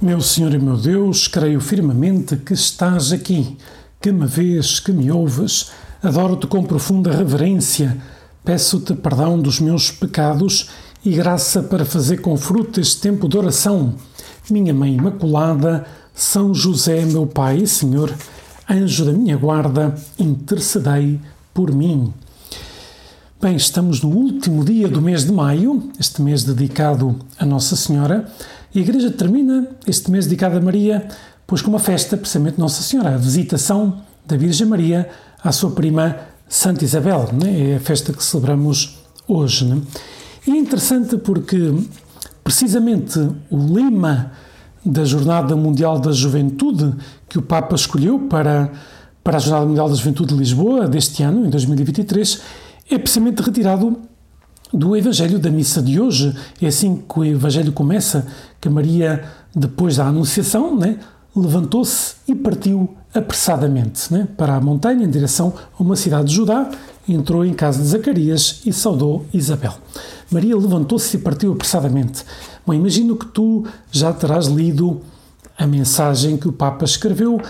Meu Senhor e meu Deus, creio firmemente que estás aqui, que me vês, que me ouves. Adoro-te com profunda reverência. Peço-te perdão dos meus pecados e graça para fazer com fruto este tempo de oração. Minha Mãe Imaculada, São José, meu Pai e Senhor, anjo da minha guarda, intercedei por mim. Bem, estamos no último dia do mês de maio, este mês dedicado a Nossa Senhora. E a Igreja termina este mês dedicado a Maria, pois com uma festa, precisamente Nossa Senhora, a visitação da Virgem Maria à sua prima Santa Isabel. Né? É a festa que celebramos hoje. Né? E é interessante porque, precisamente, o lema da Jornada Mundial da Juventude que o Papa escolheu para, para a Jornada Mundial da Juventude de Lisboa deste ano, em 2023, é precisamente retirado do Evangelho da missa de hoje. É assim que o Evangelho começa, que Maria, depois da Anunciação, né, levantou-se e partiu apressadamente né, para a montanha em direção a uma cidade de Judá, entrou em casa de Zacarias e saudou Isabel. Maria levantou-se e partiu apressadamente. Bom, imagino que tu já terás lido a mensagem que o Papa escreveu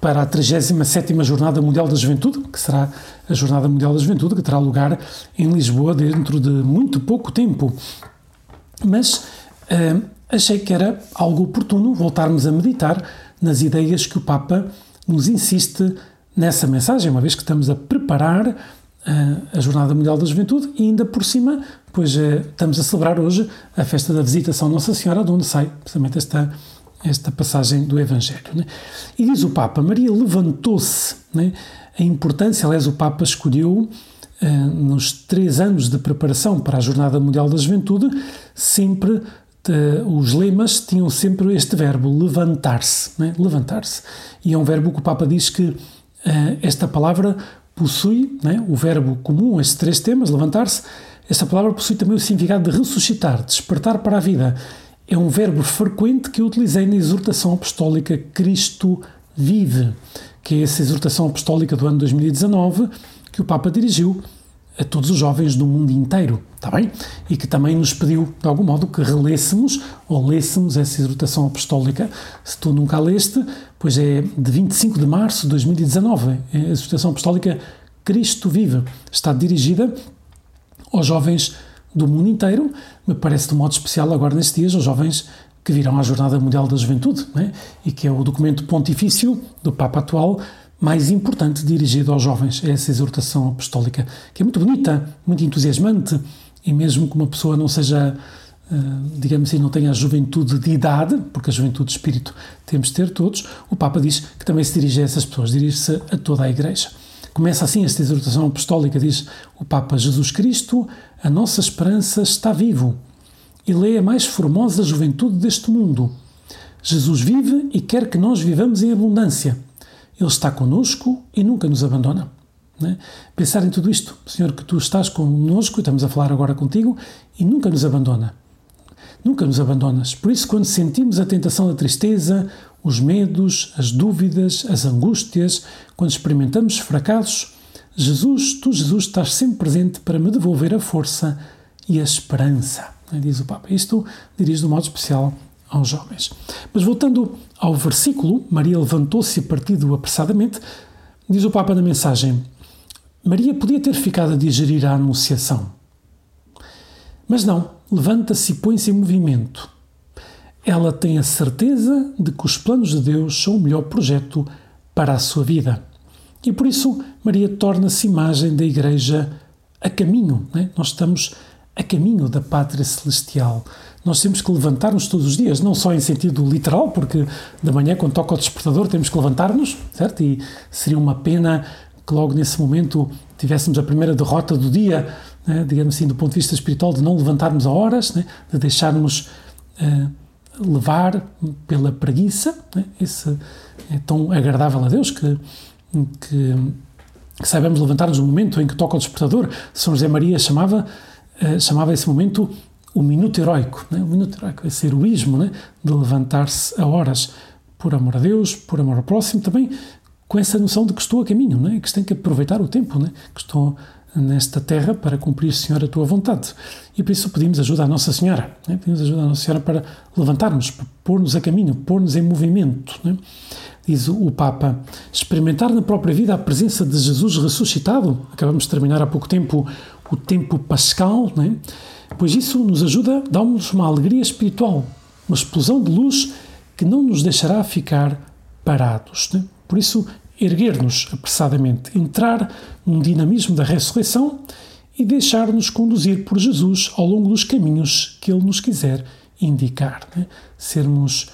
para a 37ª Jornada Mundial da Juventude, que será a Jornada Mundial da Juventude, que terá lugar em Lisboa dentro de muito pouco tempo. Mas uh, achei que era algo oportuno voltarmos a meditar nas ideias que o Papa nos insiste nessa mensagem, uma vez que estamos a preparar uh, a Jornada Mundial da Juventude e ainda por cima, pois uh, estamos a celebrar hoje a festa da Visitação Nossa Senhora, de onde sai precisamente esta esta passagem do Evangelho. Né? E diz o Papa: Maria levantou-se. Né? A importância, aliás, o Papa escolheu. Uh, nos três anos de preparação para a Jornada Mundial da Juventude, sempre uh, os lemas tinham sempre este verbo, levantar-se. Né? Levantar-se. E é um verbo que o Papa diz que uh, esta palavra possui, né? o verbo comum estes três temas, levantar-se, esta palavra possui também o significado de ressuscitar, despertar para a vida é um verbo frequente que eu utilizei na exortação apostólica Cristo Vive, que é essa exortação apostólica do ano 2019 que o Papa dirigiu a todos os jovens do mundo inteiro, está bem? E que também nos pediu, de algum modo, que relêssemos ou lêssemos essa exortação apostólica. Se tu nunca a leste, pois é de 25 de março de 2019. É a exortação apostólica Cristo Vive. Está dirigida aos jovens do mundo inteiro, me parece de modo especial agora nestes dias os jovens que virão à Jornada Mundial da Juventude, né? e que é o documento pontifício do Papa atual mais importante dirigido aos jovens, é essa exortação apostólica, que é muito bonita, muito entusiasmante, e mesmo que uma pessoa não seja, eh, digamos assim, não tenha a juventude de idade, porque a juventude de espírito temos de ter todos, o Papa diz que também se dirige a essas pessoas, dirige-se a toda a Igreja. Começa assim esta exortação apostólica, diz o Papa Jesus Cristo, a nossa esperança está vivo. Ele é a mais formosa juventude deste mundo. Jesus vive e quer que nós vivamos em abundância. Ele está conosco e nunca nos abandona. Né? Pensar em tudo isto, Senhor, que tu estás conosco, estamos a falar agora contigo, e nunca nos abandona. Nunca nos abandonas. Por isso, quando sentimos a tentação da tristeza, os medos, as dúvidas, as angústias, quando experimentamos fracassos, Jesus, tu, Jesus, estás sempre presente para me devolver a força e a esperança, né, diz o Papa. Isto dirige de um modo especial aos jovens. Mas voltando ao versículo, Maria levantou-se e partiu apressadamente, diz o Papa na mensagem: Maria podia ter ficado a digerir a Anunciação. Mas não, levanta-se e põe-se em movimento ela tem a certeza de que os planos de Deus são o melhor projeto para a sua vida. E por isso Maria torna-se imagem da Igreja a caminho. Né? Nós estamos a caminho da pátria celestial. Nós temos que levantar-nos todos os dias, não só em sentido literal, porque de manhã, quando toca o despertador, temos que levantar-nos, certo? E seria uma pena que logo nesse momento tivéssemos a primeira derrota do dia, né? digamos assim, do ponto de vista espiritual, de não levantarmos a horas, né? de deixarmos. Uh, levar pela preguiça, né? esse é tão agradável a Deus que, que, que saibamos levantar-nos no momento em que toca o despertador. São José Maria chamava, uh, chamava esse momento o minuto heroico, né? o minuto heroico, esse heroísmo né? de levantar-se a horas por amor a Deus, por amor ao próximo, também com essa noção de que estou a caminho, né? que tem que aproveitar o tempo, né? que estou nesta terra para cumprir, Senhor, a tua vontade. E por isso pedimos ajuda à Nossa Senhora. Né? Pedimos ajuda à Nossa Senhora para levantarmos, pôr-nos a caminho, pôr-nos em movimento. Né? Diz o Papa, experimentar na própria vida a presença de Jesus ressuscitado. Acabamos de terminar há pouco tempo o tempo pascal, né? pois isso nos ajuda, dá-nos uma alegria espiritual, uma explosão de luz que não nos deixará ficar parados. Né? Por isso, erguer-nos apressadamente, entrar num dinamismo da ressurreição e deixar-nos conduzir por Jesus ao longo dos caminhos que Ele nos quiser indicar. Né? Sermos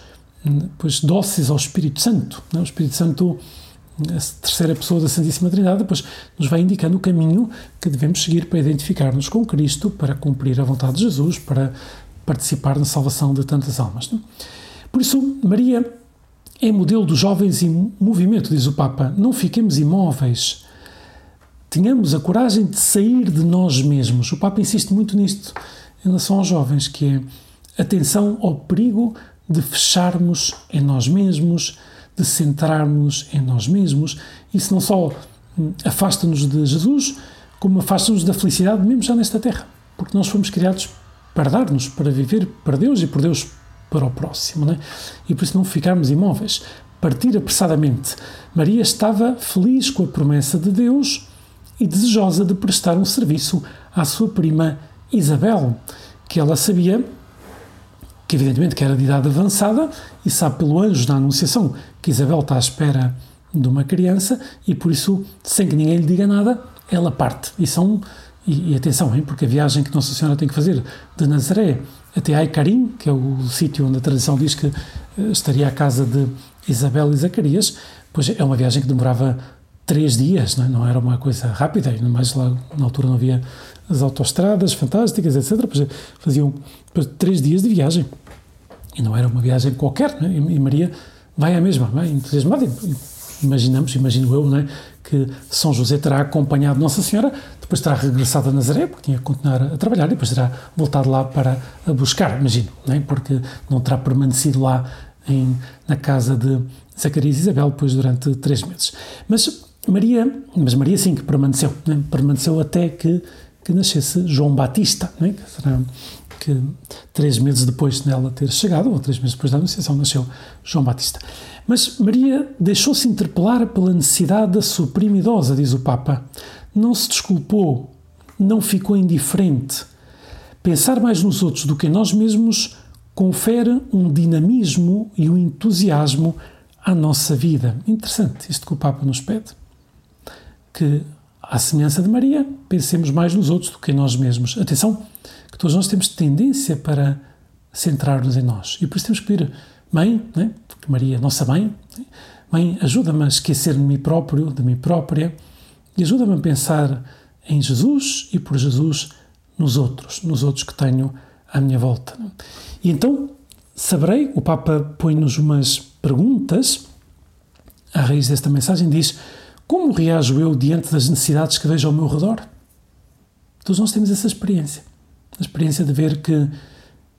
hum, pois, dóceis ao Espírito Santo. Né? O Espírito Santo, a terceira pessoa da Santíssima Trindade, depois nos vai indicando o caminho que devemos seguir para identificar-nos com Cristo, para cumprir a vontade de Jesus, para participar na salvação de tantas almas. Né? Por isso, Maria é modelo dos jovens em movimento, diz o Papa. Não fiquemos imóveis. Tenhamos a coragem de sair de nós mesmos. O Papa insiste muito nisto em relação aos jovens, que é atenção ao perigo de fecharmos em nós mesmos, de centrarmos em nós mesmos. Isso não só hum, afasta-nos de Jesus, como afasta-nos da felicidade, mesmo já nesta terra. Porque nós fomos criados para dar-nos, para viver para Deus e por Deus para o próximo. Né? E por isso não ficarmos imóveis. Partir apressadamente. Maria estava feliz com a promessa de Deus e desejosa de prestar um serviço à sua prima Isabel, que ela sabia que evidentemente que era de idade avançada e sabe pelo anjo da Anunciação que Isabel está à espera de uma criança e por isso, sem que ninguém lhe diga nada, ela parte. E são e, e atenção, hein, porque a viagem que Nossa Senhora tem que fazer de Nazaré até Aicarim, que é o sítio onde a tradição diz que eh, estaria a casa de Isabel e Zacarias, pois é uma viagem que demorava três dias, não, é? não era uma coisa rápida, ainda mais lá na altura não havia as autoestradas fantásticas, etc. Pois faziam pois, três dias de viagem. E não era uma viagem qualquer, é? e Maria vai à mesma, vai entusiasmada. Imaginamos, imagino eu, não é? que São José terá acompanhado Nossa Senhora, depois terá regressado a Nazaré, porque tinha que continuar a trabalhar, e depois terá voltado lá para buscar, imagino, não é? porque não terá permanecido lá em, na casa de Zacarias e Isabel depois durante três meses. Mas Maria, mas Maria sim que permaneceu, é? permaneceu até que, que nascesse João Batista, é? que será que três meses depois dela ter chegado, ou três meses depois da Anunciação, nasceu João Batista. Mas Maria deixou-se interpelar pela necessidade da sua prima idosa, diz o Papa. Não se desculpou, não ficou indiferente. Pensar mais nos outros do que em nós mesmos confere um dinamismo e um entusiasmo à nossa vida. Interessante isto que o Papa nos pede. Que, à semelhança de Maria, pensemos mais nos outros do que em nós mesmos. Atenção, que todos nós temos tendência para centrar-nos em nós. E por isso temos que pedir, mãe, né? Maria, nossa mãe, né? mãe, ajuda-me a esquecer de mim próprio, de mim própria, e ajuda-me a pensar em Jesus e por Jesus nos outros, nos outros que tenho à minha volta. Né? E então saberei, o Papa põe-nos umas perguntas, à raiz desta mensagem diz, como reajo eu diante das necessidades que vejo ao meu redor? Todos nós temos essa experiência a experiência de ver que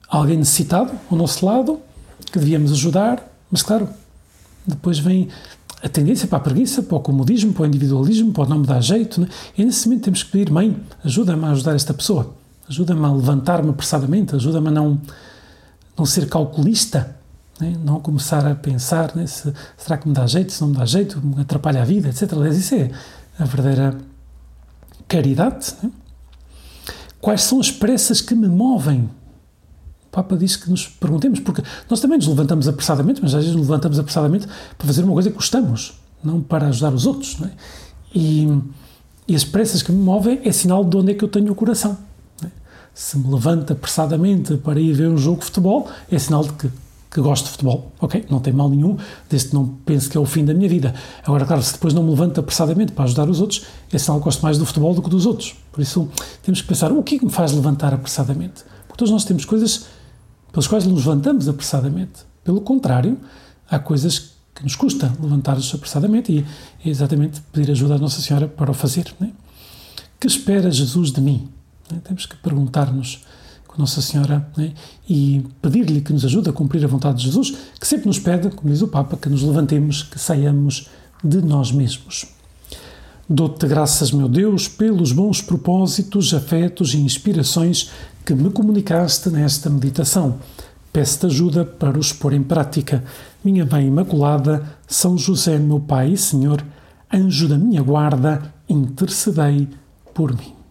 alguém necessitado ao nosso lado, que devíamos ajudar, mas claro, depois vem a tendência para a preguiça, para o comodismo, para o individualismo, para o não me dar jeito. Né? E nesse momento temos que pedir, mãe, ajuda-me a ajudar esta pessoa, ajuda-me a levantar-me apressadamente, ajuda-me a não, não ser calculista, né? não começar a pensar né? se, será que me dá jeito, se não me dá jeito, me atrapalha a vida, etc. Aliás, isso é a verdadeira caridade. Né? Quais são as pressas que me movem? O Papa disse que nos perguntemos, porque nós também nos levantamos apressadamente, mas às vezes nos levantamos apressadamente para fazer uma coisa que gostamos, não para ajudar os outros. É? E, e, as pressas que me movem é sinal de onde é que eu tenho o coração. É? Se me levanto apressadamente para ir ver um jogo de futebol, é sinal de que que gosto de futebol, ok, não tem mal nenhum, desde que não pense que é o fim da minha vida. Agora, claro, se depois não me levanto apressadamente para ajudar os outros, é sinal que gosto mais do futebol do que dos outros. Por isso, temos que pensar, o que é que me faz levantar apressadamente? Porque todos nós temos coisas pelas quais nos levantamos apressadamente. Pelo contrário, há coisas que nos custa levantar-nos apressadamente e é exatamente pedir ajuda à Nossa Senhora para o fazer. Né? Que espera Jesus de mim? Né? Temos que perguntar-nos Nossa Senhora né? e pedir-lhe que nos ajude a cumprir a vontade de Jesus, que sempre nos pede, como diz o Papa, que nos levantemos, que saiamos de nós mesmos. Dou-te graças, meu Deus, pelos bons propósitos, afetos e inspirações que me comunicaste nesta meditação. Peço-te ajuda para os pôr em prática. Minha Mãe Imaculada, São José, meu Pai e Senhor, anjo da minha guarda, intercedei por mim.